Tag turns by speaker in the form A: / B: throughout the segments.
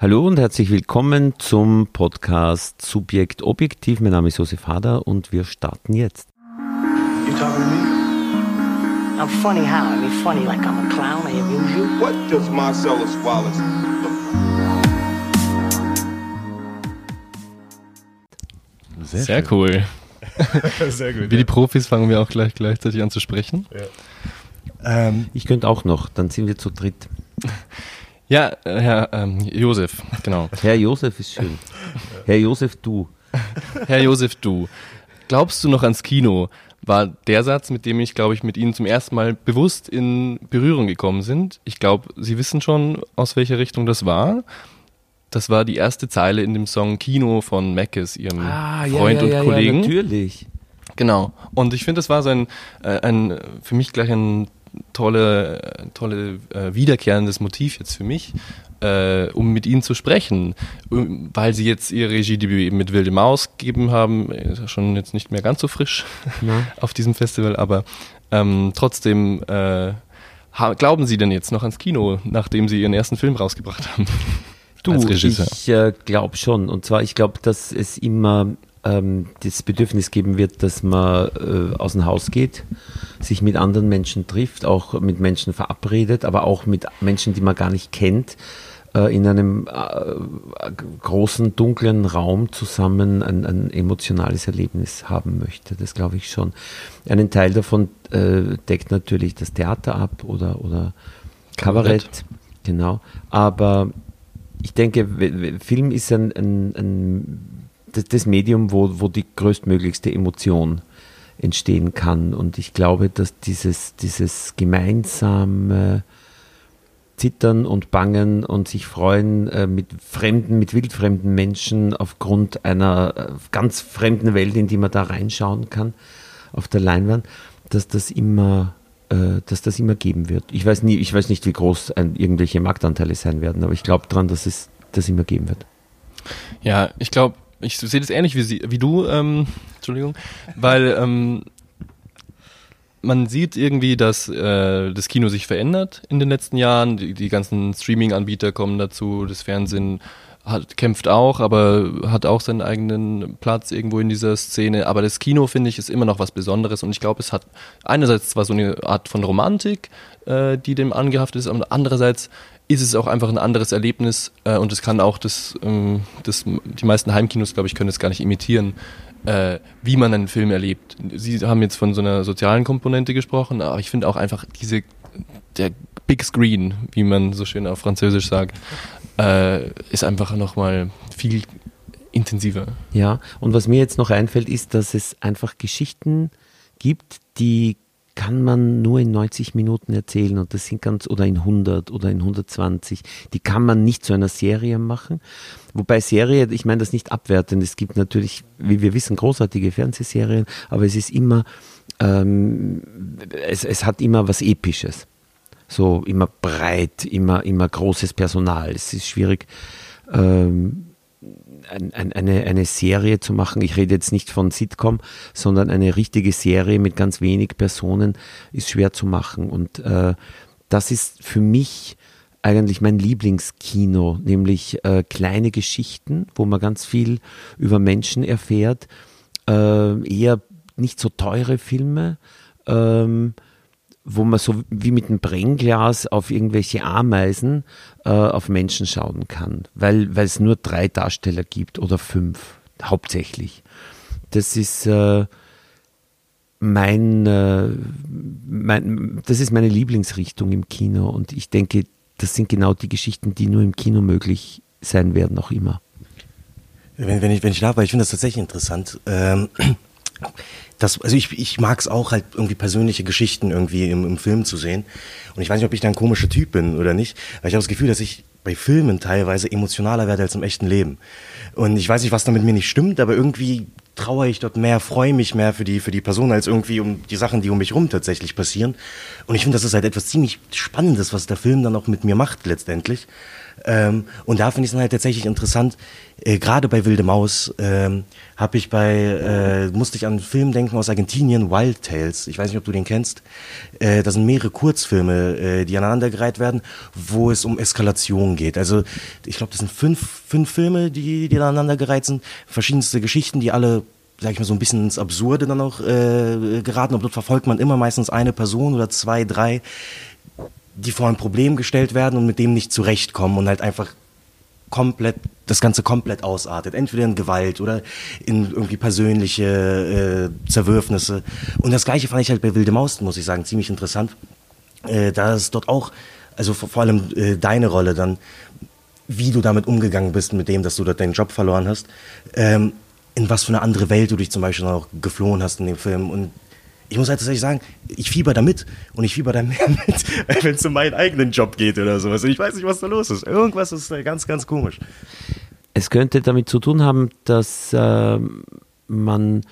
A: Hallo und herzlich willkommen zum Podcast Subjekt Objektiv. Mein Name ist Josef Hader und wir starten jetzt.
B: You talking to me?
C: I'm funny how? I mean funny like I'm a clown, I amuse you.
B: What does Marcellus Wallace look?
D: Sehr,
E: Sehr
D: schön.
E: cool.
D: Sehr gut.
E: Wie die Profis fangen wir auch gleich gleichzeitig an zu sprechen.
D: Ähm,
A: Ich könnte auch noch, dann sind wir zu dritt.
E: Ja, äh, Herr ähm, Josef, genau.
A: Herr Josef ist schön. Herr Josef, du.
E: Herr Josef, du. Glaubst du noch ans Kino? War der Satz, mit dem ich, glaube ich, mit Ihnen zum ersten Mal bewusst in Berührung gekommen sind. Ich glaube, Sie wissen schon, aus welcher Richtung das war. Das war die erste Zeile in dem Song Kino von Mackes, Ihrem Freund und Kollegen.
A: natürlich.
E: Genau. Und ich finde, das war so ein, äh, ein für mich gleich ein tolle, tolle äh, wiederkehrendes Motiv jetzt für mich, äh, um mit ihnen zu sprechen, Um- weil sie jetzt ihr Regiedebüt eben mit Wilde Maus gegeben haben, ist ja schon jetzt nicht mehr ganz so frisch
A: Na?
E: auf diesem Festival, aber ähm, trotzdem äh, ha- glauben Sie denn jetzt noch ans Kino, nachdem Sie Ihren ersten Film rausgebracht haben?
A: Du,
E: Als Regisseur.
A: ich äh, glaube schon. Und zwar, ich glaube, dass es immer ähm, das Bedürfnis geben wird, dass man äh, aus dem Haus geht, sich mit anderen Menschen trifft, auch mit Menschen verabredet, aber auch mit Menschen, die man gar nicht kennt, äh, in einem äh, großen, dunklen Raum zusammen ein, ein emotionales Erlebnis haben möchte. Das glaube ich schon. Einen Teil davon äh, deckt natürlich das Theater ab oder, oder Kabarett.
E: Kabarett.
A: Genau. Aber ich denke, Film ist ein, ein, ein das, das Medium, wo, wo die größtmöglichste Emotion entstehen kann. Und ich glaube, dass dieses, dieses gemeinsame Zittern und Bangen und sich freuen äh, mit fremden, mit wildfremden Menschen aufgrund einer äh, ganz fremden Welt, in die man da reinschauen kann auf der Leinwand, dass das immer, äh, dass das immer geben wird. Ich weiß nie, ich weiß nicht, wie groß ein, irgendwelche Marktanteile sein werden, aber ich glaube daran, dass es das immer geben wird.
E: Ja, ich glaube, ich sehe das ähnlich wie, Sie, wie du, ähm, Entschuldigung, weil ähm, man sieht irgendwie, dass äh, das Kino sich verändert in den letzten Jahren. Die, die ganzen Streaming-Anbieter kommen dazu, das Fernsehen hat, kämpft auch, aber hat auch seinen eigenen Platz irgendwo in dieser Szene. Aber das Kino, finde ich, ist immer noch was Besonderes und ich glaube, es hat einerseits zwar so eine Art von Romantik, äh, die dem angehaftet ist, aber andererseits ist es auch einfach ein anderes Erlebnis äh, und es kann auch das, ähm, das, die meisten Heimkinos, glaube ich, können es gar nicht imitieren, äh, wie man einen Film erlebt. Sie haben jetzt von so einer sozialen Komponente gesprochen, aber ich finde auch einfach diese, der Big Screen, wie man so schön auf Französisch sagt, äh, ist einfach nochmal viel intensiver.
A: Ja, und was mir jetzt noch einfällt, ist, dass es einfach Geschichten gibt, die kann man nur in 90 Minuten erzählen und das sind ganz, oder in 100 oder in 120, die kann man nicht zu einer Serie machen. Wobei Serie, ich meine das nicht abwertend, es gibt natürlich, wie wir wissen, großartige Fernsehserien, aber es ist immer, ähm, es, es hat immer was Episches. So immer breit, immer, immer großes Personal. Es ist schwierig, ähm, ein, ein, eine, eine Serie zu machen, ich rede jetzt nicht von Sitcom, sondern eine richtige Serie mit ganz wenig Personen ist schwer zu machen. Und äh, das ist für mich eigentlich mein Lieblingskino, nämlich äh, kleine Geschichten, wo man ganz viel über Menschen erfährt, äh, eher nicht so teure Filme. Ähm, wo man so wie mit einem Brennglas auf irgendwelche Ameisen äh, auf Menschen schauen kann, weil es nur drei Darsteller gibt oder fünf hauptsächlich. Das ist äh, mein, äh, mein das ist meine Lieblingsrichtung im Kino und ich denke, das sind genau die Geschichten, die nur im Kino möglich sein werden, auch immer.
D: wenn, wenn ich, wenn ich darf, weil ich finde das tatsächlich interessant. Ähm, das, also ich, ich mag es auch halt irgendwie persönliche Geschichten irgendwie im, im Film zu sehen. Und ich weiß nicht, ob ich da ein komischer Typ bin oder nicht, weil ich habe das Gefühl, dass ich bei Filmen teilweise emotionaler werde als im echten Leben. Und ich weiß nicht, was da mit mir nicht stimmt, aber irgendwie trauere ich dort mehr, freue mich mehr für die, für die Person, als irgendwie um die Sachen, die um mich rum tatsächlich passieren. Und ich finde, das ist halt etwas ziemlich Spannendes, was der Film dann auch mit mir macht letztendlich. Ähm, und da finde ich es dann halt tatsächlich interessant, äh, gerade bei Wilde Maus ähm, habe ich bei, äh, musste ich an einen Film denken aus Argentinien, Wild Tales. Ich weiß nicht, ob du den kennst. Äh, das sind mehrere Kurzfilme, äh, die aneinandergereiht werden, wo es um Eskalation geht. Also ich glaube, das sind fünf, fünf Filme, die, die aneinandergereiht sind. Verschiedenste Geschichten, die alle sag ich mal, so ein bisschen ins Absurde dann auch äh, geraten. Und dort verfolgt man immer meistens eine Person oder zwei, drei, die vor ein Problem gestellt werden und mit dem nicht zurechtkommen und halt einfach komplett, das Ganze komplett ausartet. Entweder in Gewalt oder in irgendwie persönliche äh, Zerwürfnisse. Und das Gleiche fand ich halt bei Wilde Maus, muss ich sagen, ziemlich interessant. Äh, da ist dort auch, also vor, vor allem äh, deine Rolle dann, wie du damit umgegangen bist, mit dem, dass du dort deinen Job verloren hast. Ähm, in was für eine andere Welt du dich zum Beispiel auch geflohen hast in dem Film. Und ich muss halt tatsächlich sagen, ich fieber da mit und ich fieber da mehr mit, wenn es um meinen eigenen Job geht oder sowas. Ich weiß nicht, was da los ist. Irgendwas ist ganz, ganz komisch.
A: Es könnte damit zu tun haben, dass äh, man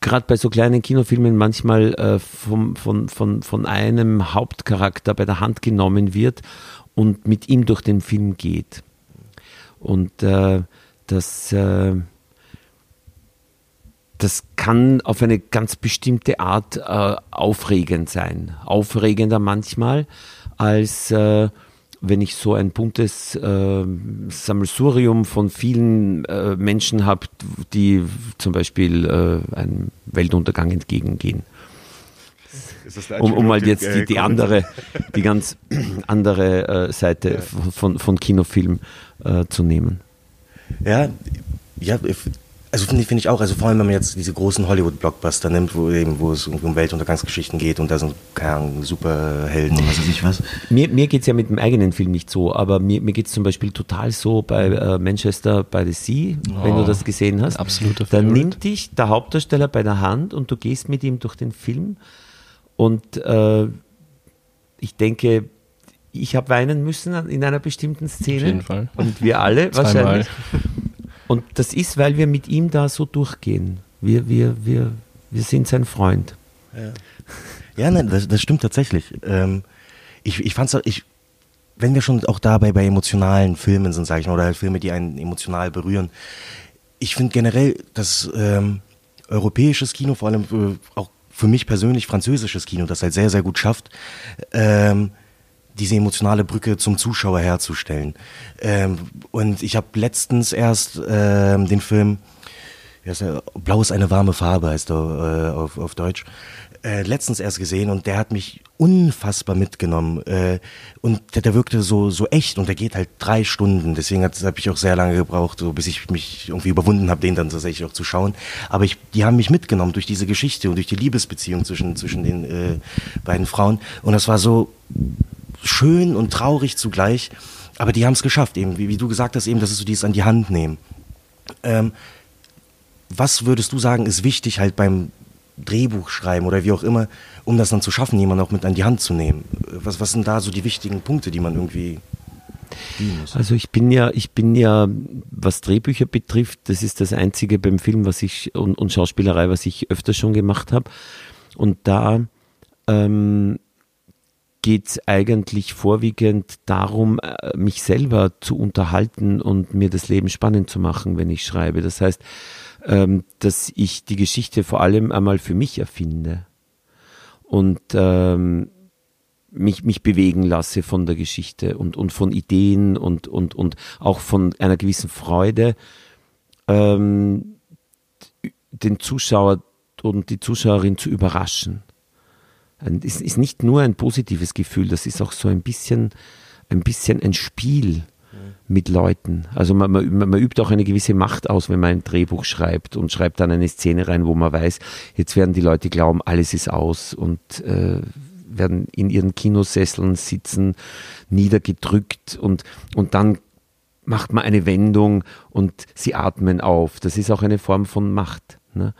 A: gerade bei so kleinen Kinofilmen manchmal äh, vom, von, von, von einem Hauptcharakter bei der Hand genommen wird und mit ihm durch den Film geht. Und äh, das, äh, das kann auf eine ganz bestimmte Art äh, aufregend sein. Aufregender manchmal, als äh, wenn ich so ein buntes äh, Sammelsurium von vielen äh, Menschen habe, die zum Beispiel äh, einem Weltuntergang entgegengehen. Um, um mal jetzt die, die andere, die ganz andere äh, Seite von, von Kinofilm äh, zu nehmen.
D: Ja, ja, also finde find ich auch, also vor allem wenn man jetzt diese großen Hollywood-Blockbuster nimmt, wo eben, wo es um Weltuntergangsgeschichten geht und da sind, keine Ahnung, Superhelden und was weiß ich was.
A: Mir, mir geht es ja mit dem eigenen Film nicht so, aber mir, mir geht es zum Beispiel total so bei äh, Manchester by the Sea, oh, wenn du das gesehen hast.
E: Absoluter
A: Da nimmt dich der Hauptdarsteller bei der Hand und du gehst mit ihm durch den Film und äh, ich denke, ich habe weinen müssen in einer bestimmten Szene. Auf
E: jeden Fall.
A: Und wir alle wahrscheinlich. Und das ist, weil wir mit ihm da so durchgehen. Wir, wir, wir, wir sind sein Freund.
D: Ja, ja nein, das, das stimmt tatsächlich. Ähm, ich ich fand's ich, wenn wir schon auch dabei bei emotionalen Filmen sind, sage ich mal, oder halt Filme, die einen emotional berühren, ich finde generell, dass ähm, europäisches Kino, vor allem äh, auch für mich persönlich französisches Kino, das halt sehr, sehr gut schafft, ähm, diese emotionale Brücke zum Zuschauer herzustellen. Ähm, und ich habe letztens erst ähm, den Film, der, Blau ist eine warme Farbe, heißt er äh, auf, auf Deutsch, äh, letztens erst gesehen und der hat mich unfassbar mitgenommen. Äh, und der, der wirkte so, so echt und der geht halt drei Stunden. Deswegen habe ich auch sehr lange gebraucht, so, bis ich mich irgendwie überwunden habe, den dann tatsächlich auch zu schauen. Aber ich, die haben mich mitgenommen durch diese Geschichte und durch die Liebesbeziehung zwischen, zwischen den äh, beiden Frauen. Und das war so schön und traurig zugleich. Aber die haben es geschafft, eben, wie, wie, du gesagt hast, eben, das ist so dieses an die Hand nehmen. Ähm, was würdest du sagen, ist wichtig halt beim Drehbuch schreiben oder wie auch immer, um das dann zu schaffen, jemanden auch mit an die Hand zu nehmen? Was, was sind da so die wichtigen Punkte, die man irgendwie?
A: Also ich bin ja, ich bin ja, was Drehbücher betrifft, das ist das einzige beim Film, was ich und, und Schauspielerei, was ich öfter schon gemacht habe. Und da ähm, geht es eigentlich vorwiegend darum, äh, mich selber zu unterhalten und mir das Leben spannend zu machen, wenn ich schreibe. Das heißt, ähm, dass ich die Geschichte vor allem einmal für mich erfinde und ähm, mich, mich bewegen lasse von der Geschichte und, und von Ideen und, und, und auch von einer gewissen Freude, ähm, den Zuschauer und die Zuschauerin zu überraschen es ist nicht nur ein positives Gefühl, das ist auch so ein bisschen, ein bisschen ein Spiel mit Leuten. Also man, man, man, übt auch eine gewisse Macht aus, wenn man ein Drehbuch schreibt und schreibt dann eine Szene rein, wo man weiß, jetzt werden die Leute glauben, alles ist aus und äh, werden in ihren Kinosesseln sitzen, niedergedrückt und, und dann macht man eine Wendung und sie atmen auf. Das ist auch eine Form von Macht. Ne?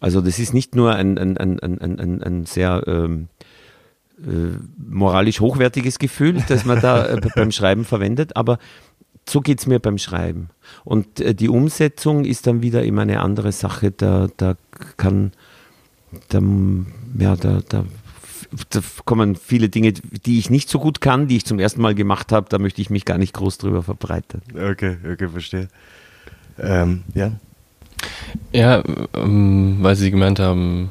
A: Also das ist nicht nur ein, ein, ein, ein, ein, ein sehr ähm, äh, moralisch hochwertiges Gefühl, das man da äh, beim Schreiben verwendet, aber so geht es mir beim Schreiben. Und äh, die Umsetzung ist dann wieder immer eine andere Sache. Da, da kann, da, ja, da, da da kommen viele Dinge, die ich nicht so gut kann, die ich zum ersten Mal gemacht habe, da möchte ich mich gar nicht groß drüber verbreiten.
D: Okay, okay, verstehe. Ähm, ja.
E: Ja, ähm, weil Sie gemeint haben,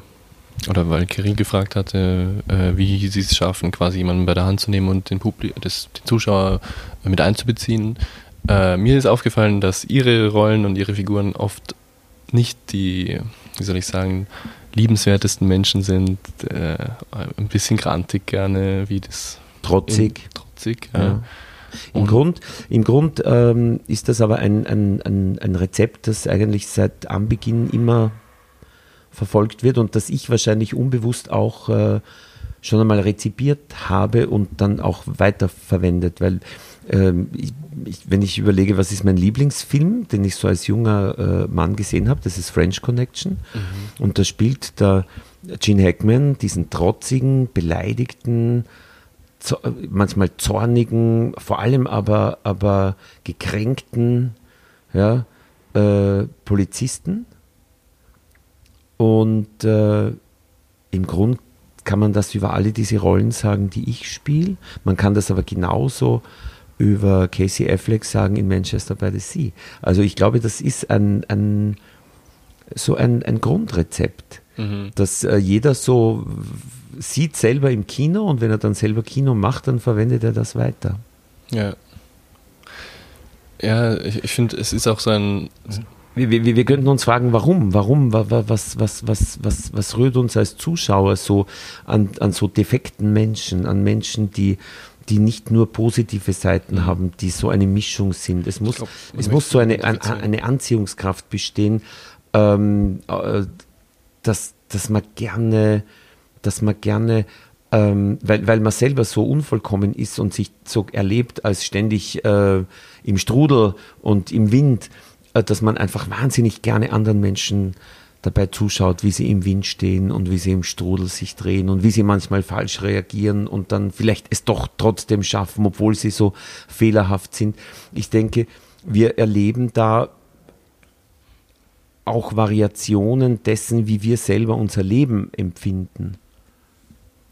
E: oder weil Kirill gefragt hatte, äh, wie Sie es schaffen, quasi jemanden bei der Hand zu nehmen und den, Publi das, den Zuschauer mit einzubeziehen. Äh, mir ist aufgefallen, dass Ihre Rollen und Ihre Figuren oft nicht die, wie soll ich sagen, liebenswertesten Menschen sind, äh, ein bisschen grantig gerne, wie das.
A: Trotzig.
E: In, trotzig, ja.
A: Ja. Im Grund, im Grund ähm, ist das aber ein, ein, ein, ein Rezept, das eigentlich seit Anbeginn immer verfolgt wird und das ich wahrscheinlich unbewusst auch äh, schon einmal rezipiert habe und dann auch weiterverwendet, weil ähm, ich, ich, wenn ich überlege, was ist mein Lieblingsfilm, den ich so als junger äh, Mann gesehen habe, das ist French Connection. Und da spielt der Gene Hackman diesen trotzigen, beleidigten, manchmal zornigen, vor allem aber, aber gekränkten ja, äh, Polizisten. Und äh, im Grund kann man das über alle diese Rollen sagen, die ich spiele. Man kann das aber genauso über Casey Affleck sagen in Manchester by the Sea. Also ich glaube, das ist ein, ein so ein, ein Grundrezept, dass äh, jeder so sieht selber im Kino und wenn er dann selber Kino macht, dann verwendet er das weiter.
E: Ja. Ja, ich, ich finde, es ist auch so ein.
A: Wir, wir, wir könnten uns fragen, warum? Warum? Wa- wa- Was, was, was, was, was rührt uns als Zuschauer so an, an so defekten Menschen, an Menschen, die, die nicht nur positive Seiten haben, die so eine Mischung sind? Es muss,
E: glaub,
A: es muss so eine, eine Anziehungskraft bestehen, ähm, äh, dass, dass man gerne, dass man gerne ähm, weil, weil man selber so unvollkommen ist und sich so erlebt als ständig äh, im Strudel und im Wind, äh, dass man einfach wahnsinnig gerne anderen Menschen dabei zuschaut, wie sie im Wind stehen und wie sie im Strudel sich drehen und wie sie manchmal falsch reagieren und dann vielleicht es doch trotzdem schaffen, obwohl sie so fehlerhaft sind. Ich denke, wir erleben da auch Variationen dessen, wie wir selber unser Leben empfinden.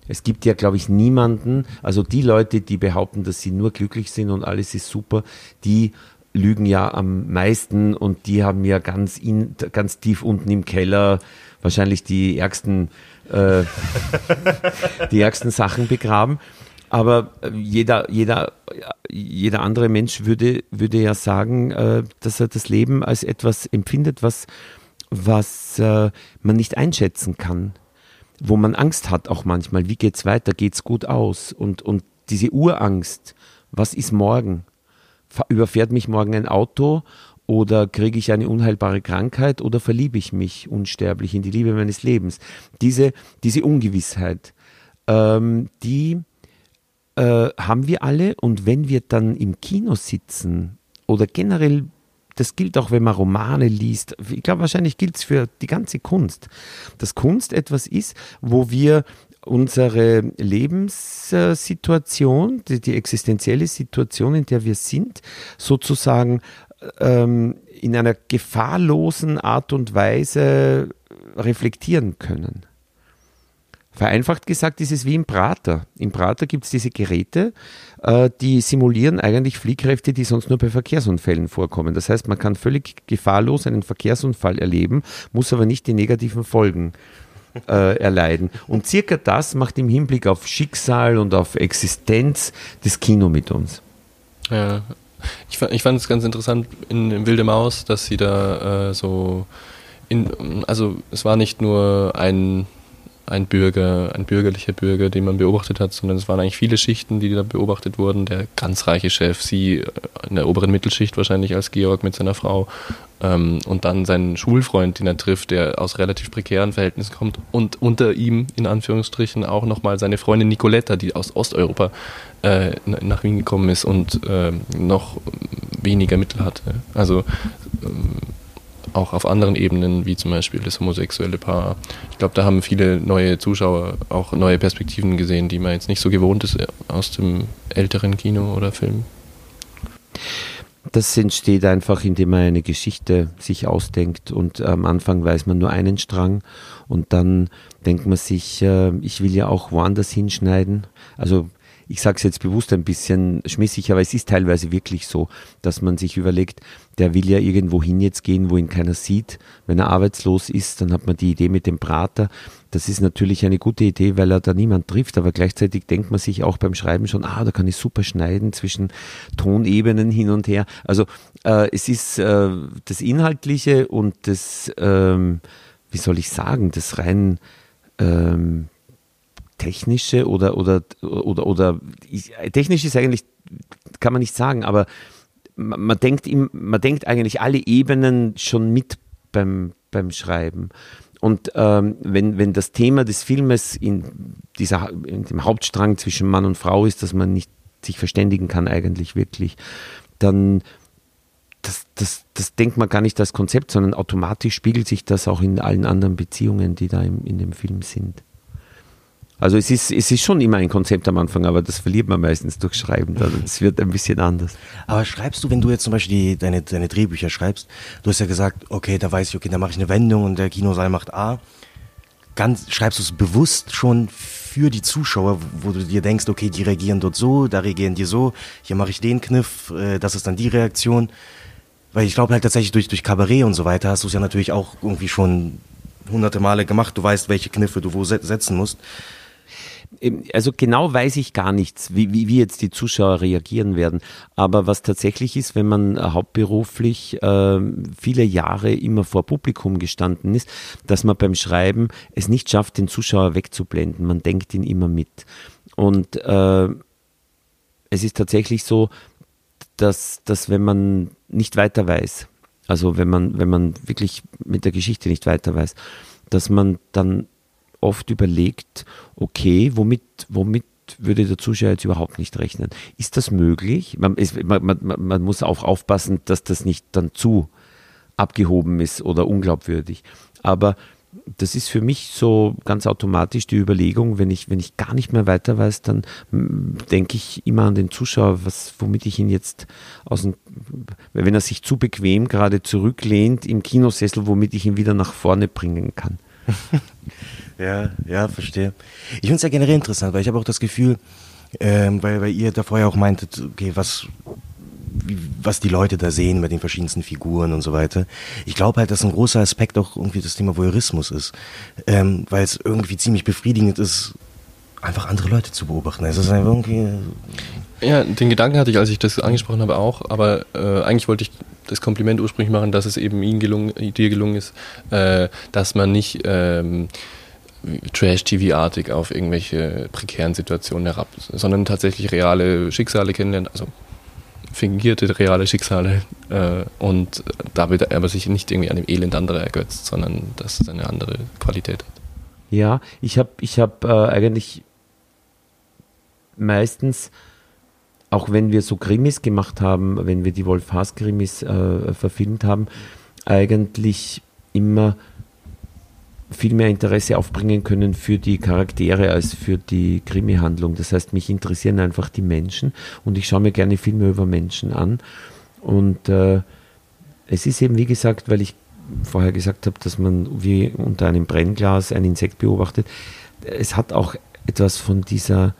A: Es gibt ja, glaube ich, niemanden, also die Leute, die behaupten, dass sie nur glücklich sind und alles ist super, die lügen ja am meisten und die haben ja ganz, in, ganz tief unten im Keller wahrscheinlich die ärgsten, äh, die ärgsten Sachen begraben. Aber äh, jeder, jeder, jeder andere Mensch würde, würde ja sagen, äh, dass er das Leben als etwas empfindet, was, was äh, man nicht einschätzen kann wo man Angst hat auch manchmal. Wie geht's weiter? Geht's gut aus? Und, und diese Urangst, was ist morgen? Überfährt mich morgen ein Auto oder kriege ich eine unheilbare Krankheit oder verliebe ich mich unsterblich in die Liebe meines Lebens? Diese, diese Ungewissheit, ähm, die äh, haben wir alle und wenn wir dann im Kino sitzen oder generell, das gilt auch, wenn man Romane liest, ich glaube wahrscheinlich gilt es für die ganze Kunst, dass Kunst etwas ist, wo wir unsere Lebenssituation, die, die existenzielle Situation, in der wir sind, sozusagen ähm, in einer gefahrlosen Art und Weise reflektieren können. Vereinfacht gesagt ist es wie im Prater. Im Prater gibt es diese Geräte, äh, die simulieren eigentlich Fliehkräfte, die sonst nur bei Verkehrsunfällen vorkommen. Das heißt, man kann völlig gefahrlos einen Verkehrsunfall erleben, muss aber nicht die negativen Folgen äh, erleiden. Und circa das macht im Hinblick auf Schicksal und auf Existenz das Kino mit uns.
E: Ja. Ich, ich fand es ganz interessant in, in Wilde Maus, dass sie da äh, so in, also es war nicht nur ein, ein Bürger, ein bürgerlicher Bürger, den man beobachtet hat, sondern es waren eigentlich viele Schichten, die da beobachtet wurden. Der ganz reiche Chef, sie äh, in der oberen Mittelschicht wahrscheinlich als Georg mit seiner Frau ähm, und dann sein Schulfreund, den er trifft, der aus relativ prekären Verhältnissen kommt und unter ihm in Anführungsstrichen auch nochmal seine Freundin Nicoletta, die aus Osteuropa äh, na- nach Wien gekommen ist und ähm, noch weniger Mittel hatte. Also ähm, auch auf anderen Ebenen, wie zum Beispiel das homosexuelle Paar. Ich glaube, da haben viele neue Zuschauer auch neue Perspektiven gesehen, die man jetzt nicht so gewohnt ist äh, aus dem älteren Kino oder Film.
A: das entsteht einfach, indem man eine Geschichte sich ausdenkt und am Anfang weiß man nur einen Strang und dann denkt man sich, äh, ich will ja auch woanders hinschneiden. Also ich sage es jetzt bewusst ein bisschen schmissig, aber es ist teilweise wirklich so, dass man sich überlegt, der will ja irgendwo hin jetzt gehen, wo ihn keiner sieht. Wenn er arbeitslos ist, dann hat man die Idee mit dem Prater. Das ist natürlich eine gute Idee, weil er da niemand trifft, aber gleichzeitig denkt man sich auch beim Schreiben schon, ah, da kann ich super schneiden zwischen Tonebenen hin und her. Also äh, es ist äh, das Inhaltliche und das, ähm, wie soll ich sagen, das rein ähm, technische oder oder oder oder technisch ist eigentlich kann man nicht sagen, aber man, man denkt im, man denkt eigentlich alle Ebenen schon mit beim beim Schreiben. Und ähm, wenn, wenn das Thema des Filmes in, dieser, in dem Hauptstrang zwischen Mann und Frau ist, dass man nicht sich verständigen kann eigentlich wirklich, dann das, das, das denkt man gar nicht als Konzept, sondern automatisch spiegelt sich das auch in allen anderen Beziehungen, die da im, in dem Film sind. Also es ist, es ist schon immer ein Konzept am Anfang, aber das verliert man meistens durch Schreiben. Also es wird ein bisschen anders.
D: Aber schreibst du, wenn du jetzt zum Beispiel die, deine, deine Drehbücher schreibst, du hast ja gesagt, okay, da weiß ich, okay, da mache ich eine Wendung und der Kinosaal macht A. Ganz, schreibst du es bewusst schon für die Zuschauer, wo du dir denkst, okay, die reagieren dort so, da reagieren die so, hier mache ich den Kniff, äh, das ist dann die Reaktion. Weil ich glaube halt tatsächlich durch, durch Kabarett und so weiter hast du es ja natürlich auch irgendwie schon hunderte Male gemacht. Du weißt, welche Kniffe du wo setzen musst
A: also genau weiß ich gar nichts, wie, wie, wie jetzt die Zuschauer reagieren werden. Aber was tatsächlich ist, wenn man hauptberuflich äh, viele Jahre immer vor Publikum gestanden ist, dass man beim Schreiben es nicht schafft, den Zuschauer wegzublenden. Man denkt ihn immer mit. Und äh, es ist tatsächlich so, dass, dass wenn man nicht weiter weiß, also wenn man, wenn man wirklich mit der Geschichte nicht weiter weiß, dass man dann oft überlegt, okay, womit, womit würde der Zuschauer jetzt überhaupt nicht rechnen. Ist das möglich? Man, ist, man, man, man, muss auch aufpassen, dass das nicht dann zu abgehoben ist oder unglaubwürdig. Aber das ist für mich so ganz automatisch die Überlegung, wenn ich, wenn ich gar nicht mehr weiter weiß, dann denke ich immer an den Zuschauer, was, womit ich ihn jetzt aus dem, wenn er sich zu bequem gerade zurücklehnt im Kinosessel, womit ich ihn wieder nach vorne bringen kann.
D: Ja, ja, verstehe. Ich finde es ja generell interessant, weil ich habe auch das Gefühl, ähm, weil, weil ihr da vorher auch meintet, okay, was, wie, was die Leute da sehen mit den verschiedensten Figuren und so weiter. Ich glaube halt, dass ein großer Aspekt auch irgendwie das Thema Voyeurismus ist, ähm, weil es irgendwie ziemlich befriedigend ist, einfach andere Leute zu beobachten. Es ist einfach irgendwie.
E: Ja, den Gedanken hatte ich, als ich das angesprochen habe, auch, aber äh, eigentlich wollte ich das Kompliment ursprünglich machen, dass es eben Ihnen gelungen, dir gelungen ist, äh, dass man nicht ähm, Trash-TV-artig auf irgendwelche prekären Situationen herab, sondern tatsächlich reale Schicksale kennenlernen, also fingierte reale Schicksale äh, und damit aber sich nicht irgendwie an dem Elend anderer ergötzt, sondern dass es eine andere Qualität hat.
A: Ja, ich habe ich hab, äh, eigentlich meistens, auch wenn wir so Krimis gemacht haben, wenn wir die Wolf Haas Krimis äh, verfilmt haben, eigentlich immer viel mehr Interesse aufbringen können für die Charaktere als für die Krimi-Handlung. Das heißt, mich interessieren einfach die Menschen und ich schaue mir gerne Filme über Menschen an. Und äh, es ist eben, wie gesagt, weil ich vorher gesagt habe, dass man wie unter einem Brennglas ein Insekt beobachtet, es hat auch etwas von dieser,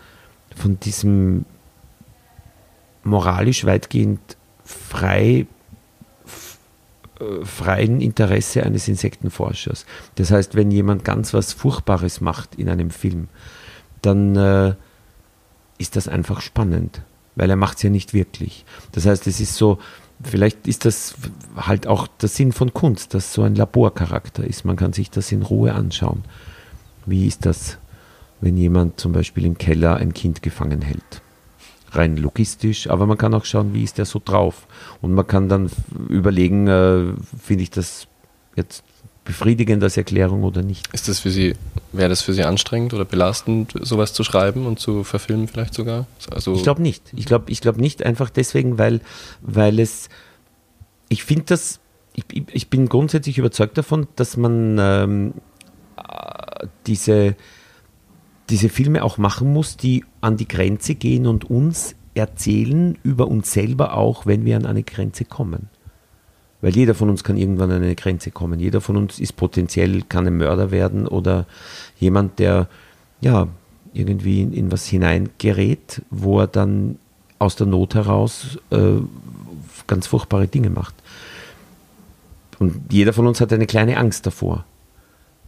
A: von diesem moralisch weitgehend frei freien Interesse eines Insektenforschers. Das heißt, wenn jemand ganz was Furchtbares macht in einem Film, dann äh, ist das einfach spannend, weil er macht es ja nicht wirklich. Das heißt, es ist so, vielleicht ist das halt auch der Sinn von Kunst, dass so ein Laborcharakter ist. Man kann sich das in Ruhe anschauen. Wie ist das, wenn jemand zum Beispiel im Keller ein Kind gefangen hält? Rein logistisch, aber man kann auch schauen, wie ist der so drauf. Und man kann dann überlegen, äh, finde ich das jetzt befriedigend als Erklärung oder nicht.
E: Ist das für Sie, wäre das für Sie anstrengend oder belastend, sowas zu schreiben und zu verfilmen vielleicht sogar?
A: Also ich glaube nicht. Ich glaube ich glaub nicht einfach deswegen, weil, weil es, ich finde das, ich, ich bin grundsätzlich überzeugt davon, dass man ähm, äh, diese diese Filme auch machen muss, die an die Grenze gehen und uns erzählen über uns selber auch, wenn wir an eine Grenze kommen. Weil jeder von uns kann irgendwann an eine Grenze kommen. Jeder von uns ist potenziell, kann ein Mörder werden oder jemand, der ja irgendwie in, in was hineingerät, wo er dann aus der Not heraus äh, ganz furchtbare Dinge macht. Und jeder von uns hat eine kleine Angst davor,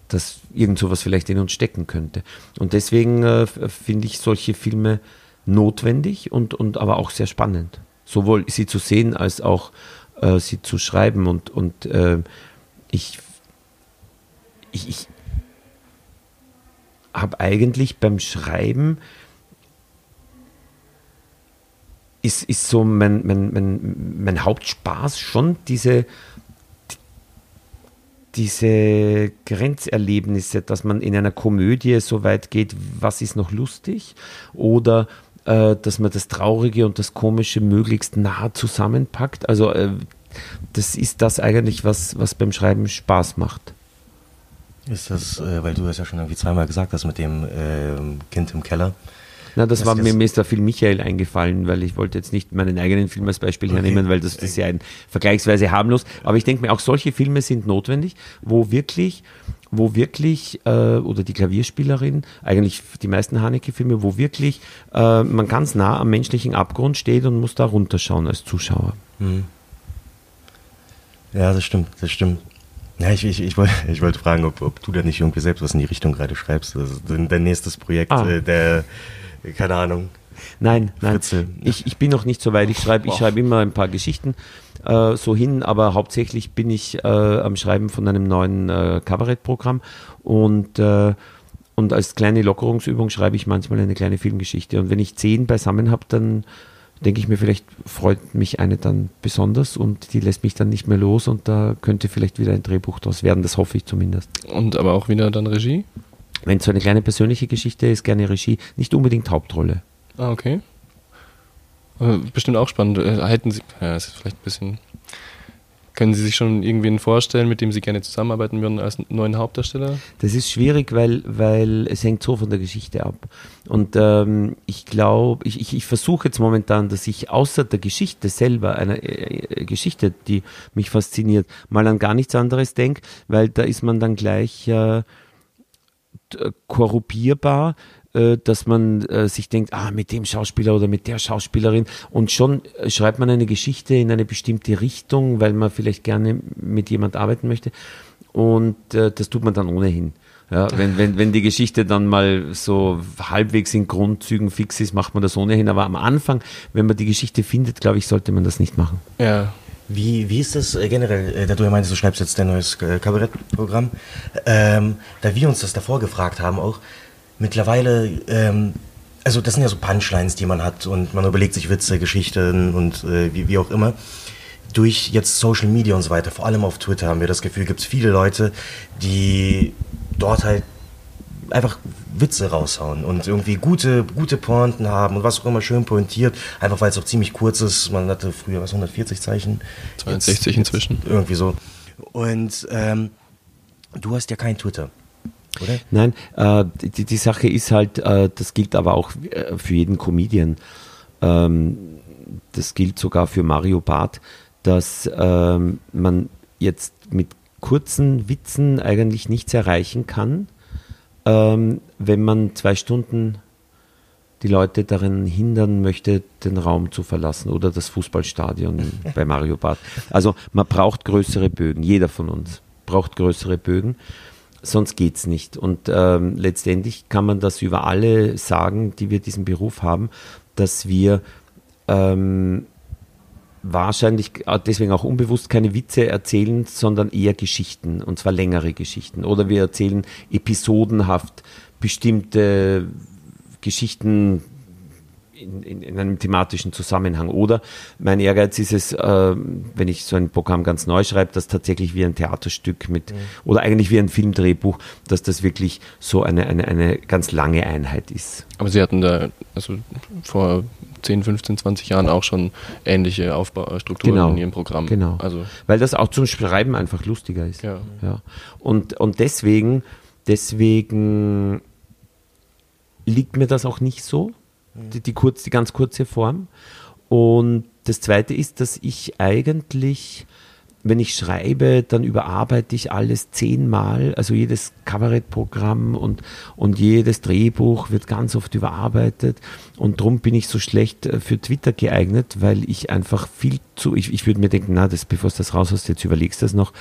A: dass irgend sowas vielleicht in uns stecken könnte. Und deswegen äh, finde ich solche Filme notwendig und, und aber auch sehr spannend. Sowohl sie zu sehen als auch äh, sie zu schreiben. Und, und äh, ich, ich, ich habe eigentlich beim Schreiben ist, ist so mein, mein, mein, mein Hauptspaß schon diese, diese Grenzerlebnisse, dass man in einer Komödie so weit geht, was ist noch lustig oder äh, dass man das Traurige und das Komische möglichst nah zusammenpackt. Also äh, das ist das eigentlich, was, was beim Schreiben Spaß macht.
D: Ist das, äh, weil du das ja schon irgendwie zweimal gesagt hast mit dem äh, Kind im Keller.
A: Na, das
D: Das
A: war mir, mir ist da viel Michael eingefallen, weil ich wollte jetzt nicht meinen eigenen Film als Beispiel
D: Okay.
A: hernehmen, weil das, das ist ja ein vergleichsweise harmlos. Aber ich denke mir, auch solche Filme sind notwendig, wo wirklich, wo wirklich, äh, oder die Klavierspielerin, eigentlich die meisten Haneke-Filme, wo wirklich äh, man ganz nah am menschlichen Abgrund steht und muss da runterschauen als Zuschauer.
D: Ja, das stimmt, das stimmt. Ja, ich, ich, ich, wollte, ich wollte fragen, ob, ob du da nicht irgendwie selbst was in die Richtung gerade schreibst. Das ist dein, dein nächstes Projekt,
A: Ah.
D: äh, der, keine Ahnung.
A: Nein, nein. Ich, ich bin noch nicht so weit. Ich schreibe ich
D: Boah.
A: schreibe immer ein paar Geschichten äh, so hin, aber hauptsächlich bin ich äh, am Schreiben von einem neuen äh, Kabarettprogramm und, äh, und als kleine Lockerungsübung schreibe ich manchmal eine kleine Filmgeschichte. Und wenn ich zehn beisammen habe, dann denke ich mir, vielleicht freut mich eine dann besonders und die lässt mich dann nicht mehr los und da könnte vielleicht wieder ein Drehbuch draus werden. Das hoffe ich zumindest.
E: Und aber auch wieder dann Regie?
A: Wenn es so eine kleine persönliche Geschichte ist, gerne Regie, nicht unbedingt Hauptrolle.
E: Ah, okay. Aber bestimmt auch spannend. Äh, Hätten Sie, ja, das ist vielleicht ein bisschen. Können Sie sich schon irgendwen vorstellen, mit dem Sie gerne zusammenarbeiten würden als neuen Hauptdarsteller?
A: Das ist schwierig, weil, weil es hängt so von der Geschichte ab. Und ähm, ich glaube, ich, ich, ich versuche jetzt momentan, dass ich außer der Geschichte selber, einer äh, Geschichte, die mich fasziniert, mal an gar nichts anderes denke, weil da ist man dann gleich äh, korrupierbar, äh, dass man äh, sich denkt, ah, mit dem Schauspieler oder mit der Schauspielerin und schon äh, schreibt man eine Geschichte in eine bestimmte Richtung, weil man vielleicht gerne mit jemand arbeiten möchte und äh, das tut man dann ohnehin. Ja, wenn, wenn, wenn die Geschichte dann mal so halbwegs in Grundzügen fix ist, macht man das ohnehin. Aber am Anfang, wenn man die Geschichte findet, glaube ich, sollte man das nicht machen.
E: Ja.
D: Wie, wie ist das äh, generell, äh, da du ja meintest, du schreibst jetzt dein neues äh, Kabarettprogramm, ähm, da wir uns das davor gefragt haben auch, mittlerweile, ähm, also das sind ja so Punchlines, die man hat und man überlegt sich Witze, Geschichten und äh, wie, wie auch immer. Durch jetzt Social Media und so weiter, vor allem auf Twitter haben wir das Gefühl, gibt es viele Leute, die dort halt einfach Witze raushauen und irgendwie gute, gute Pointen haben und was auch immer schön pointiert, einfach weil es auch ziemlich kurz ist. Man hatte früher was 140 Zeichen.
E: 62 inzwischen.
D: Irgendwie so. Und ähm, du hast ja kein Twitter, oder?
A: Nein, äh, die, die Sache ist halt, äh, das gilt aber auch äh, für jeden Comedian. Ähm, das gilt sogar für Mario Barth, dass ähm, man jetzt mit kurzen Witzen eigentlich nichts erreichen kann, ähm, wenn man zwei Stunden die Leute darin hindern möchte, den Raum zu verlassen oder das Fußballstadion bei Mario Barth. Also man braucht größere Bögen, jeder von uns braucht größere Bögen, sonst geht's nicht. Und ähm, letztendlich kann man das über alle sagen, die wir diesen Beruf haben, dass wir ähm, wahrscheinlich äh, deswegen auch unbewusst keine Witze erzählen, sondern eher Geschichten, und zwar längere Geschichten. Oder wir erzählen episodenhaft bestimmte Geschichten in, in, in einem thematischen Zusammenhang. Oder mein Ehrgeiz ist es, äh, wenn ich so ein Programm ganz neu schreibe, das tatsächlich wie ein Theaterstück mit, oder eigentlich wie ein Filmdrehbuch, dass das wirklich so eine, eine, eine ganz lange Einheit ist.
E: Aber Sie hatten da also vor 10, 15, 20 Jahren auch schon ähnliche Aufbaustrukturen
A: Genau.
E: in Ihrem Programm.
A: Genau.
E: Also,
A: Weil das auch zum Schreiben einfach lustiger ist.
E: ja.
A: Ja. Und, und deswegen, deswegen liegt mir das auch nicht so, die, die, kurz, die ganz kurze Form. Und das Zweite ist, dass ich eigentlich wenn ich schreibe, dann überarbeite ich alles zehnmal. Also jedes Kabarettprogramm und, und jedes Drehbuch wird ganz oft überarbeitet. Und darum bin ich so schlecht äh, für Twitter geeignet, weil ich einfach viel zu, ich, ich würde mir denken, na, das, bevor du das raus hast, jetzt überlegst du das noch,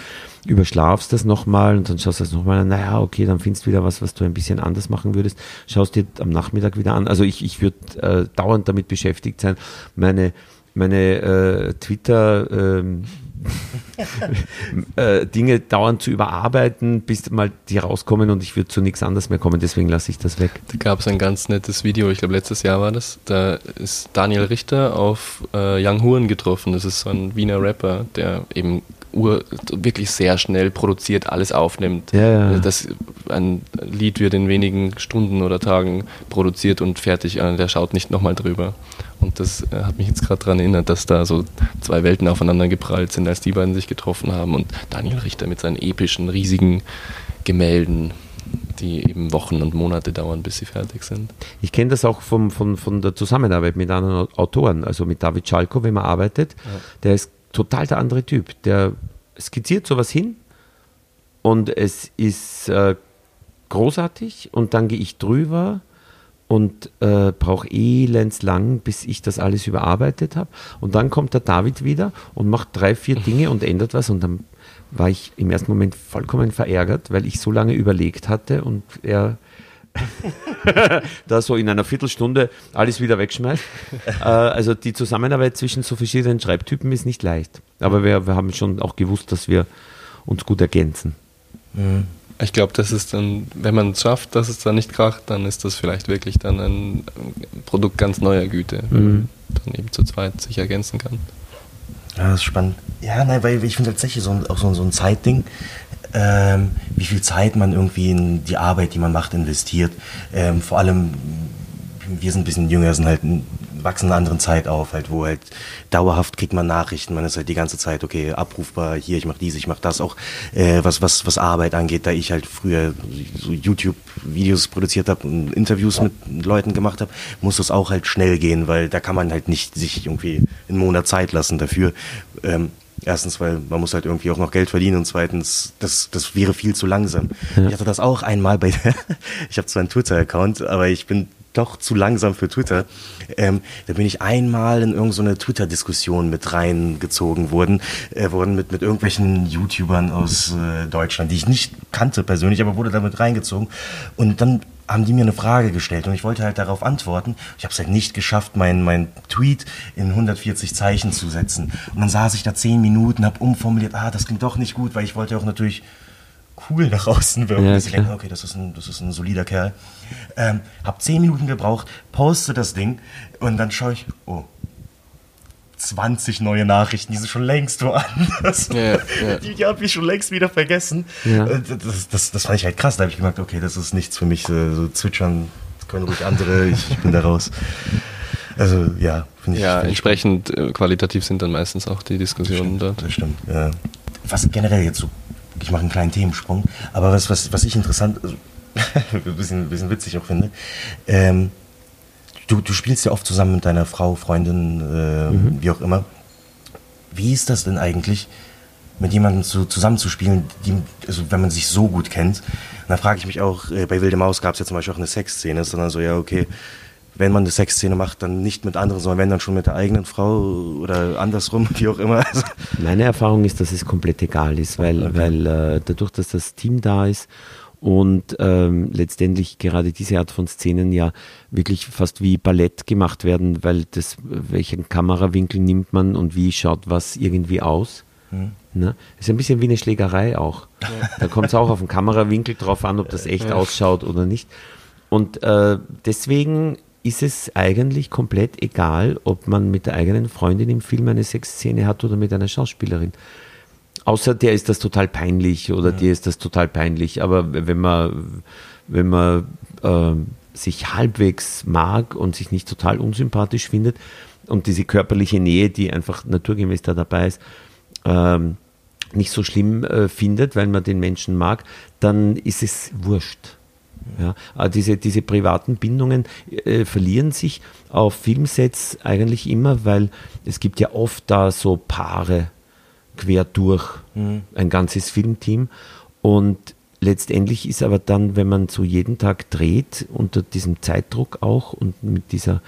A: überschlafst das nochmal und dann schaust du das nochmal an, naja, okay, dann findest du wieder was, was du ein bisschen anders machen würdest, schaust dir am Nachmittag wieder an. Also ich, ich würde äh, dauernd damit beschäftigt sein, meine meine äh, Twitter ähm, äh, Dinge dauernd zu überarbeiten, bis mal die rauskommen und ich würde zu nichts anderes mehr kommen, deswegen lasse ich das weg.
E: Da gab es ein ganz nettes Video, ich glaube letztes Jahr war das, da ist Daniel Richter auf äh, Young Huren getroffen, das ist so ein Wiener Rapper, der eben Ur wirklich sehr schnell produziert, alles aufnimmt.
A: Ja, ja.
E: Also das, ein Lied wird in wenigen Stunden oder Tagen produziert und fertig, äh, der schaut nicht nochmal drüber. Und das äh, hat mich jetzt gerade daran erinnert, dass da so zwei Welten aufeinander geprallt sind, als die beiden sich getroffen haben. Und Daniel Richter mit seinen epischen, riesigen Gemälden, die eben Wochen und Monate dauern, bis sie fertig sind.
A: Ich kenne das auch vom, von, von der Zusammenarbeit mit anderen Autoren, also mit David Schalko, wenn man arbeitet. Ja. Der ist total der andere Typ. Der skizziert sowas hin und es ist äh, großartig und dann gehe ich drüber und äh, brauche elends lang, bis ich das alles überarbeitet habe. Und dann kommt der David wieder und macht drei, vier Dinge und ändert was und dann war ich im ersten Moment vollkommen verärgert, weil ich so lange überlegt hatte und er da so in einer Viertelstunde alles wieder wegschmeißt. äh, also die Zusammenarbeit zwischen so verschiedenen Schreibtypen ist nicht leicht. Aber wir, wir haben schon auch gewusst, dass wir uns gut ergänzen.
E: Mhm. Ich glaube, das ist dann, wenn man es schafft, dass es dann nicht kracht, dann ist das vielleicht wirklich dann ein Produkt ganz neuer Güte, mhm. wenn man dann eben zu zweit sich ergänzen kann.
D: Ja, das ist spannend. Ja, nein, weil ich finde tatsächlich so ein, auch so, so ein Zeitding ähm, wie viel Zeit man irgendwie in die Arbeit, die man macht, investiert. Ähm, vor allem, wir sind ein bisschen jünger, sind halt wachsen in einer anderen Zeit auf, halt, wo halt dauerhaft kriegt man Nachrichten, man ist halt die ganze Zeit, okay, abrufbar, hier, ich mache dies, ich mache das, auch äh, was, was, was Arbeit angeht, da ich halt früher so YouTube-Videos produziert habe und Interviews mit Leuten gemacht habe, muss das auch halt schnell gehen, weil da kann man halt nicht sich irgendwie einen Monat Zeit lassen dafür. Ähm, Erstens, weil man muss halt irgendwie auch noch Geld verdienen und zweitens, das, das wäre viel zu langsam. Ja. Ich hatte das auch einmal bei, ich habe zwar einen Twitter-Account, aber ich bin doch zu langsam für Twitter. Ähm, da bin ich einmal in irgendeine so Twitter-Diskussion mit reingezogen worden, äh, worden mit, mit irgendwelchen YouTubern aus äh, Deutschland, die ich nicht kannte persönlich, aber wurde damit reingezogen. Und dann haben die mir eine Frage gestellt und ich wollte halt darauf antworten. Ich habe es halt nicht geschafft, meinen mein Tweet in 140 Zeichen zu setzen. Und dann saß ich da zehn Minuten, habe umformuliert, ah, das klingt doch nicht gut, weil ich wollte auch natürlich cool nach außen wirken. Ja, ich denke, okay, das ist ein, das ist ein solider Kerl. Ähm, hab zehn Minuten gebraucht, poste das Ding und dann schaue ich, oh, 20 neue Nachrichten, die sind schon längst woanders. Ja, ja. Die, die habe ich schon längst wieder vergessen. Ja. Das, das, das fand ich halt krass. Da habe ich gemerkt, okay, das ist nichts für mich. So zwitschern können ruhig andere, ich, ich bin da raus. Also ja,
E: finde ich. Ja, find entsprechend ich, äh, qualitativ sind dann meistens auch die Diskussionen
D: dort. Das stimmt. Ja. Was generell jetzt so, ich mache einen kleinen Themensprung, aber was, was, was ich interessant, also, ein, bisschen, bisschen witzig auch finde, ähm, Du, du spielst ja oft zusammen mit deiner Frau, Freundin, äh, mhm. wie auch immer. Wie ist das denn eigentlich, mit jemandem zu, zusammenzuspielen, die, also wenn man sich so gut kennt? Und da frage ich mich auch, äh, bei Wilde Maus gab es ja zum Beispiel auch eine Sexszene, sondern so, ja, okay, wenn man eine Sexszene macht, dann nicht mit anderen, sondern wenn dann schon mit der eigenen Frau oder andersrum, wie auch immer. Also
A: Meine Erfahrung ist, dass es komplett egal ist, weil, okay. weil äh, dadurch, dass das Team da ist und ähm, letztendlich gerade diese Art von Szenen ja wirklich fast wie Ballett gemacht werden, weil das, welchen Kamerawinkel nimmt man und wie schaut was irgendwie aus. Mhm. Ne? Ist ein bisschen wie eine Schlägerei auch. Ja. Da kommt es auch auf den Kamerawinkel drauf an, ob das echt ja. ausschaut oder nicht. Und äh, deswegen ist es eigentlich komplett egal, ob man mit der eigenen Freundin im Film eine Sexszene hat oder mit einer Schauspielerin. Außer der ist das total peinlich oder ja. dir ist das total peinlich. Aber wenn man, wenn man äh, sich halbwegs mag und sich nicht total unsympathisch findet und diese körperliche Nähe, die einfach naturgemäß da dabei ist, ähm, nicht so schlimm äh, findet, weil man den Menschen mag, dann ist es wurscht. Ja, aber diese, diese privaten Bindungen äh, verlieren sich auf Filmsets eigentlich immer, weil es gibt ja oft da so Paare quer durch ein ganzes Filmteam und letztendlich ist aber dann, wenn man so jeden Tag dreht, unter diesem Zeitdruck auch und mit dieser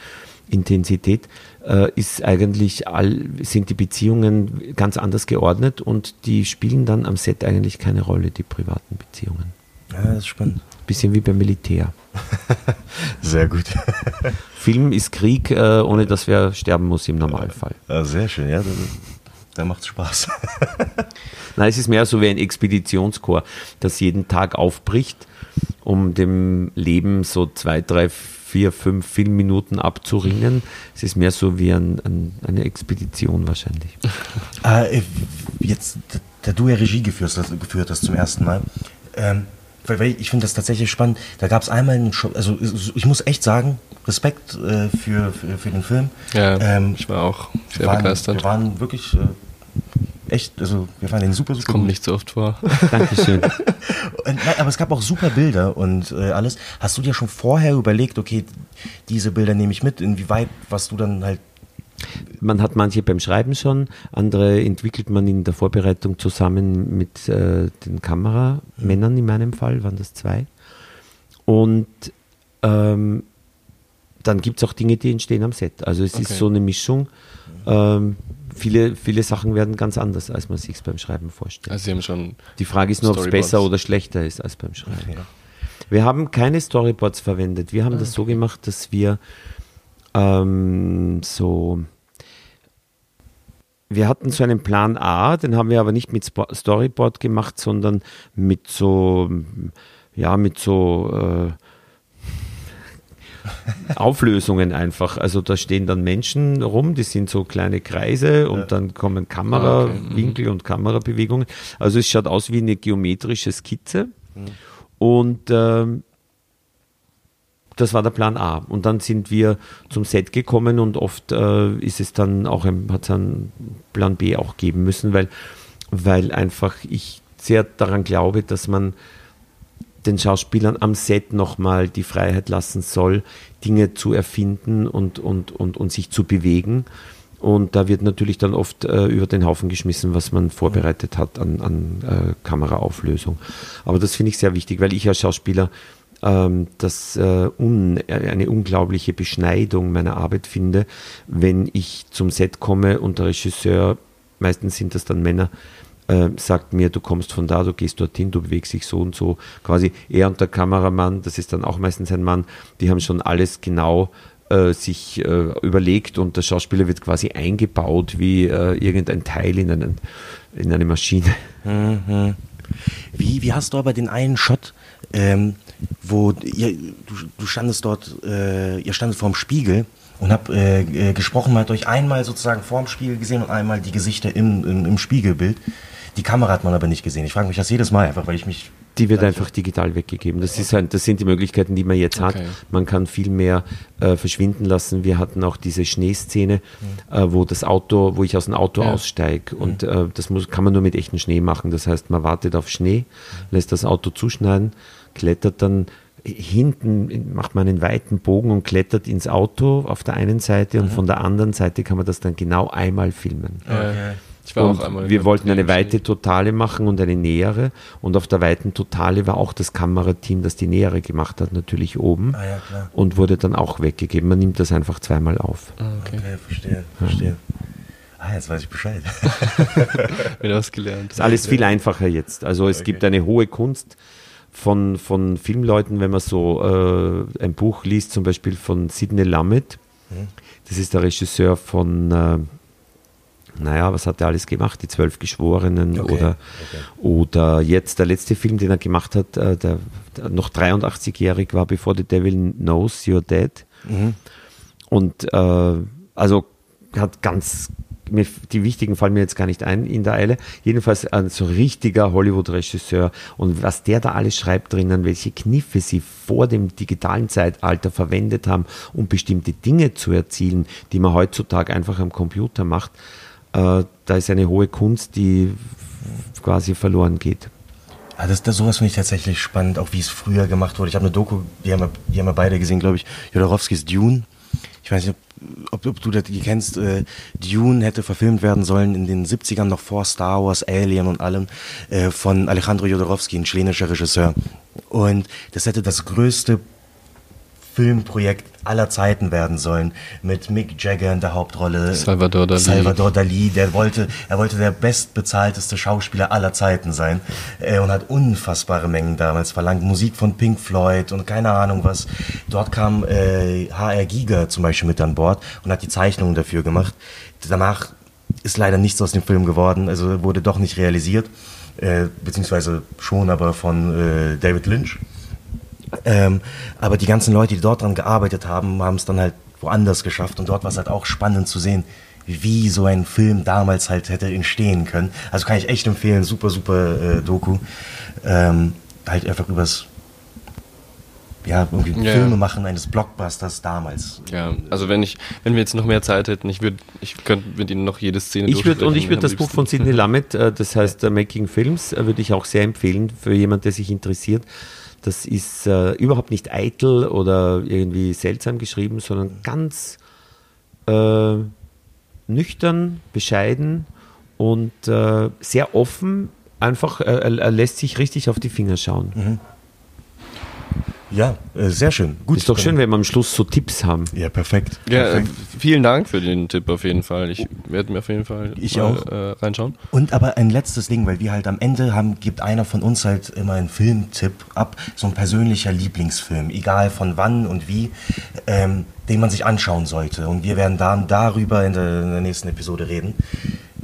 A: Intensität, äh, ist eigentlich all, sind die Beziehungen ganz anders geordnet und die spielen dann am Set eigentlich keine Rolle, die privaten Beziehungen.
D: Ja, das ist spannend.
A: Bisschen wie beim Militär.
D: Sehr gut.
A: Film ist Krieg, äh, ohne dass wer sterben muss im Normalfall.
D: Sehr schön, ja. Da, da macht's Spaß.
A: Nein, es ist mehr so wie ein Expeditionskorps, das jeden Tag aufbricht, um dem Leben so zwei, drei, vier, fünf Filmminuten abzuringen. Es ist mehr so wie ein, ein, eine Expedition wahrscheinlich.
D: Äh, jetzt, da du ja Regie geführt hast, geführt hast zum ersten Mal, ähm, weil, weil ich finde das tatsächlich spannend. Da gab es einmal einen Show, also ich muss echt sagen, Respekt äh, für, für, für den Film.
E: Ja,
D: Ähm,
E: ich war auch
D: wir
E: sehr
D: waren,
E: begeistert.
D: Wir waren wirklich äh, echt, also wir fanden den super, super
E: Kommt
D: gut.
E: nicht so oft vor.
A: Dankeschön.
D: Und, nein, aber es gab auch super Bilder und äh, alles. Hast du dir schon vorher überlegt, okay, diese Bilder nehme ich mit, inwieweit, was du dann halt
A: Man hat manche beim Schreiben schon, andere entwickelt man in der Vorbereitung zusammen mit äh, den Kameramännern in meinem Fall, waren das zwei. Und ähm, dann gibt es auch Dinge, die entstehen am Set. Also es
E: Okay.
A: ist so eine Mischung. Ähm, viele, viele Sachen werden ganz anders, als man sich beim Schreiben vorstellt.
E: Also sie haben schon
A: Die Frage ist nur, ob es besser oder schlechter ist als beim Schreiben.
D: Ja.
A: Wir haben keine Storyboards verwendet. Wir haben das so gemacht, dass wir ähm, so. Wir hatten so einen Plan A, den haben wir aber nicht mit Storyboard gemacht, sondern mit so, ja, mit so äh, Auflösungen einfach. Also da stehen dann Menschen rum, die sind so kleine Kreise und dann kommen Kamerawinkel und Kamerabewegungen. Also es schaut aus wie eine geometrische Skizze. Und ähm, das war der Plan A. Und dann sind wir zum Set gekommen und oft äh, ist es dann auch ein, hat es einen Plan B auch geben müssen, weil, weil einfach ich sehr daran glaube, dass man den Schauspielern am Set nochmal die Freiheit lassen soll, Dinge zu erfinden und, und, und, und sich zu bewegen. Und da wird natürlich dann oft äh, über den Haufen geschmissen, was man vorbereitet hat an, an äh, Kameraauflösung. Aber das finde ich sehr wichtig, weil ich als Schauspieler ähm, das äh, un, eine unglaubliche Beschneidung meiner Arbeit finde, wenn ich zum Set komme und der Regisseur, meistens sind das dann Männer, äh, sagt mir, du kommst von da, du gehst dorthin, du bewegst dich so und so. Quasi er und der Kameramann, das ist dann auch meistens ein Mann, die haben schon alles genau äh, sich äh, überlegt und der Schauspieler wird quasi eingebaut wie äh, irgendein Teil in, einen, in eine Maschine.
D: Wie, wie hast du aber den einen Shot, ähm, wo ihr, du, du standest dort, äh, ihr standet vorm Spiegel und habt äh, äh, gesprochen, man hat euch einmal sozusagen vorm Spiegel gesehen und einmal die Gesichter im, im, im Spiegelbild. Die Kamera hat man aber nicht gesehen. Ich frage mich das jedes Mal einfach, weil ich mich.
A: Die wird einfach digital weggegeben. Das, ist ein, das sind die Möglichkeiten, die man jetzt hat.
E: Okay.
A: Man kann viel mehr äh, verschwinden lassen. Wir hatten auch diese Schneeszene, äh, wo das Auto, wo ich aus dem Auto
E: Ja.
A: aussteige. Und äh, das muss, kann man nur mit echtem Schnee machen. Das heißt, man wartet auf Schnee, lässt das Auto zuschneiden, klettert dann hinten, in- macht man einen weiten Bogen und klettert ins Auto auf der einen Seite und von der anderen Seite kann man das dann genau einmal filmen.
E: Äh, ich war
A: Und
E: auch einmal.
A: wir wollten eine
E: in-
A: weite Totale machen und eine nähere. Und auf der weiten Totale war auch das Kamerateam, das die nähere gemacht hat, natürlich oben.
D: Ah ja, klar.
A: Und wurde dann auch weggegeben. Man nimmt das einfach zweimal auf.
E: Ah, okay.
D: Okay, verstehe, verstehe. Ah, jetzt weiß ich Bescheid.
E: Wieder was gelernt.
A: Ist alles viel einfacher jetzt. Also es gibt eine hohe Kunst von, von Filmleuten, wenn man so äh, ein Buch liest, zum Beispiel von Sidney Lumet. Das ist der Regisseur von, äh, naja, was hat er alles gemacht? Die Zwölf Geschworenen
D: Okay,
A: oder, oder jetzt der letzte Film, den er gemacht hat, äh, der, der noch 83-jährig war, bevor The Devil Knows You're Dead. Und äh, also hat ganz, mir, die wichtigen fallen mir jetzt gar nicht ein in der Eile. Jedenfalls ein so richtiger Hollywood-Regisseur und was der da alles schreibt drinnen, welche Kniffe sie vor dem digitalen Zeitalter verwendet haben, um bestimmte Dinge zu erzielen, die man heutzutage einfach am Computer macht, da ist eine hohe Kunst, die quasi verloren geht.
D: Ah, das, das, sowas finde ich tatsächlich spannend, auch wie es früher gemacht wurde. Ich habe eine Doku, die haben wir, die haben wir beide gesehen, glaube ich, Jodorowskis Dune. Ich weiß nicht, ob, ob, du das kennst. Äh, Dune hätte verfilmt werden sollen in den 70ern, noch vor Star Wars, Alien und allem, äh, von Alejandro Jodorowsky, ein chilenischer Regisseur. Und das hätte das größte Filmprojekt aller Zeiten werden sollen, mit Mick Jagger in der Hauptrolle.
E: Salvador Dali.
D: Salvador Dali, der wollte, er wollte der bestbezahlteste Schauspieler aller Zeiten sein äh, und hat unfassbare Mengen damals verlangt. Musik von Pink Floyd und keine Ahnung was. Dort kam äh, HR Giger zum Beispiel mit an Bord und hat die Zeichnungen dafür gemacht. Danach ist leider nichts aus dem Film geworden, also wurde doch nicht realisiert, äh, beziehungsweise schon, aber von äh, David Lynch. Ähm, aber die ganzen Leute, die dort dran gearbeitet haben, haben es dann halt woanders geschafft. Und dort war es halt auch spannend zu sehen, wie so ein Film damals halt hätte entstehen können. Also kann ich echt empfehlen, super, super äh, Doku. Ähm, halt einfach übers ja, irgendwie
E: Ja,
D: Filme machen eines Blockbusters damals.
E: Ja, also wenn ich, wenn wir jetzt noch mehr Zeit hätten, ich würde, ich könnte mit Ihnen noch jede Szene
A: Ich würde und ich würde das Buch
E: liebsten.
A: von Sidney Lumet, äh, das heißt äh, Making Films, äh, würde ich auch sehr empfehlen für jemanden, der sich interessiert. Das ist äh, überhaupt nicht eitel oder irgendwie seltsam geschrieben, sondern ganz äh, nüchtern, bescheiden und äh, sehr offen. Einfach, äh, er, lässt sich richtig auf die Finger schauen.
D: Ja, äh, sehr schön. Gut.
A: ist doch schön, wenn wir am Schluss so Tipps haben.
D: Ja, perfekt.
E: Ja, äh,
D: perfekt.
E: vielen Dank für den Tipp auf jeden Fall. Ich werde mir auf jeden Fall
D: Ich
E: mal,
D: auch.
E: Äh, reinschauen.
D: Und aber ein letztes Ding, weil wir halt am Ende haben, gibt einer von uns halt immer einen Filmtipp ab, so ein persönlicher Lieblingsfilm, egal von wann und wie, ähm, den man sich anschauen sollte. Und wir werden dann darüber in der, in der nächsten Episode reden.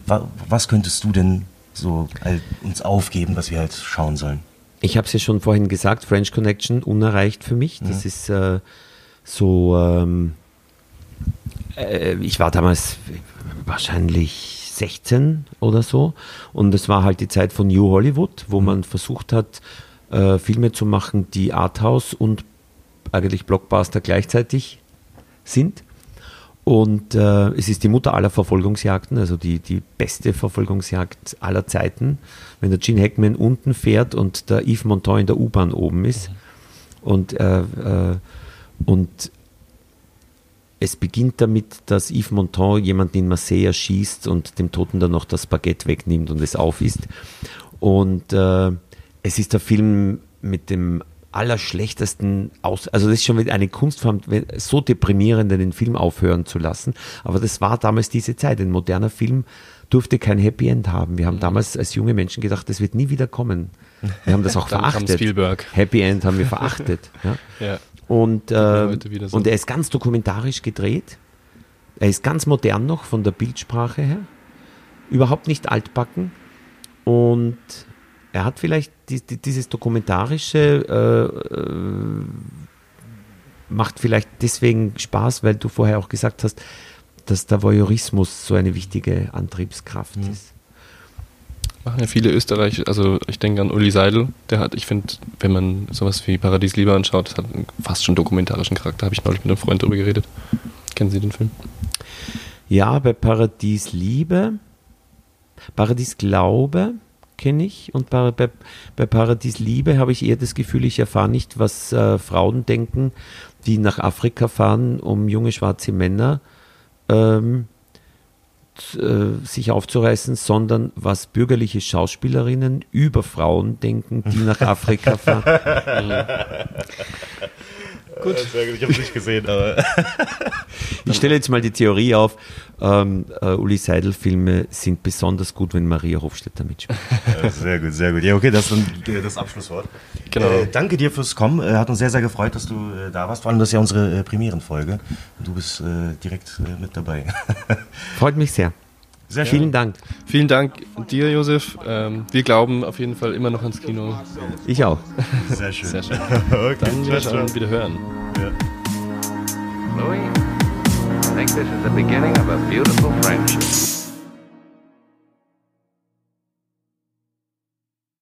D: Wa was könntest du denn so halt uns aufgeben, was wir halt schauen sollen?
A: Ich habe es ja schon vorhin gesagt, French Connection unerreicht für mich. Das ist äh, so, ähm, äh, ich war damals wahrscheinlich 16 oder so und es war halt die Zeit von New Hollywood, wo man versucht hat, äh, Filme zu machen, die Arthouse und eigentlich Blockbuster gleichzeitig sind. Und äh, es ist die Mutter aller Verfolgungsjagden, also die, die beste Verfolgungsjagd aller Zeiten. Wenn der Gene Hackman unten fährt und der Yves Montand in der U-Bahn oben ist. Und, äh, äh, und es beginnt damit, dass Yves Montand jemanden in Marseille erschießt und dem Toten dann noch das Baguette wegnimmt und es aufisst. Und äh, es ist der Film mit dem allerschlechtesten aus, also das ist schon wieder eine Kunstform, so deprimierend den Film aufhören zu lassen. Aber das war damals diese Zeit. Ein moderner Film durfte kein Happy End haben. Wir haben damals als junge Menschen gedacht, das wird nie wieder kommen. Wir haben das auch verachtet. Happy End haben wir verachtet. Ja.
E: Ja.
A: Und, äh,
E: so.
A: und er ist ganz dokumentarisch gedreht. Er ist ganz modern noch von der Bildsprache her. Überhaupt nicht altbacken. Und er hat vielleicht die, die, dieses dokumentarische äh, äh, macht vielleicht deswegen Spaß, weil du vorher auch gesagt hast, dass der Voyeurismus so eine wichtige Antriebskraft ist.
E: Machen ja viele Österreicher, also ich denke an Uli Seidel, der hat, ich finde, wenn man sowas wie Paradies Liebe anschaut, das hat einen fast schon dokumentarischen Charakter, habe ich neulich mit einem Freund darüber geredet. Kennen Sie den Film?
A: Ja, bei Paradies Liebe, Paradies Glaube kenne ich und bei, bei, bei Paradies Liebe habe ich eher das Gefühl, ich erfahre nicht, was äh, Frauen denken, die nach Afrika fahren, um junge schwarze Männer ähm, äh, sich aufzureißen, sondern was bürgerliche Schauspielerinnen über Frauen denken, die nach Afrika fahren.
D: Gut. Ich habe es nicht gesehen, aber.
A: Ich stelle jetzt mal die Theorie auf, ähm, äh, Uli Seidel-Filme sind besonders gut, wenn Maria Hofstetter mitspielt.
D: sehr gut, sehr gut. Ja, okay, das ist dann äh, das Abschlusswort.
E: Genau.
D: Äh, danke dir fürs Kommen. Äh, hat uns sehr, sehr gefreut, dass du äh, da warst. Vor allem, das ist ja unsere äh, Premierenfolge. Du bist äh, direkt äh, mit dabei.
A: Freut mich sehr.
D: Sehr
A: Vielen Dank.
E: Vielen Dank dir, Josef. Ähm, wir glauben auf jeden Fall immer noch ans Kino.
A: Ich auch.
D: Sehr schön.
E: Sehr schön.
D: okay,
E: Dann
D: ciao,
E: wieder hören.
F: Louis, I think this is the beginning of a beautiful friendship.